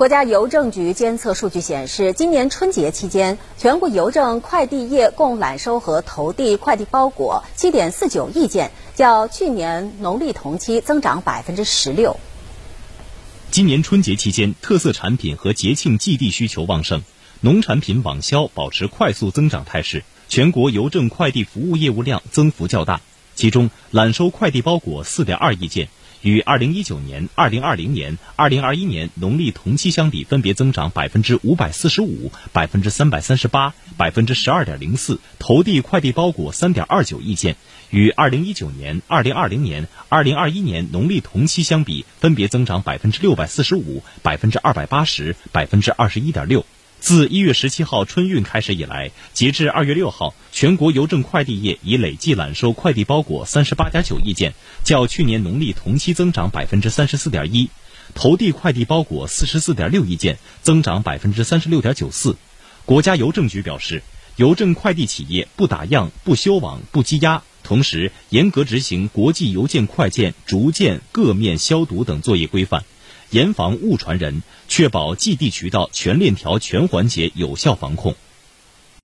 国家邮政局监测数据显示，今年春节期间，全国邮政快递业共揽收和投递快递包裹七点四九亿件，较去年农历同期增长百分之十六。今年春节期间，特色产品和节庆寄递需求旺盛，农产品网销保持快速增长态势，全国邮政快递服务业务量增幅较大。其中，揽收快递包裹四点二亿件。与二零一九年、二零二零年、二零二一年农历同期相比，分别增长百分之五百四十五、百分之三百三十八、百分之十二点零四。投递快递包裹三点二九亿件，与二零一九年、二零二零年、二零二一年农历同期相比，分别增长百分之六百四十五、百分之二百八十、百分之二十一点六。自一月十七号春运开始以来，截至二月六号，全国邮政快递业已累计揽收快递包裹三十八点九亿件，较去年农历同期增长百分之三十四点一；投递快递包裹四十四点六亿件，增长百分之三十六点九四。国家邮政局表示，邮政快递企业不打样、不修网、不积压，同时严格执行国际邮件快件逐件各面消毒等作业规范。严防误传人，确保寄递渠道全链条全环节有效防控。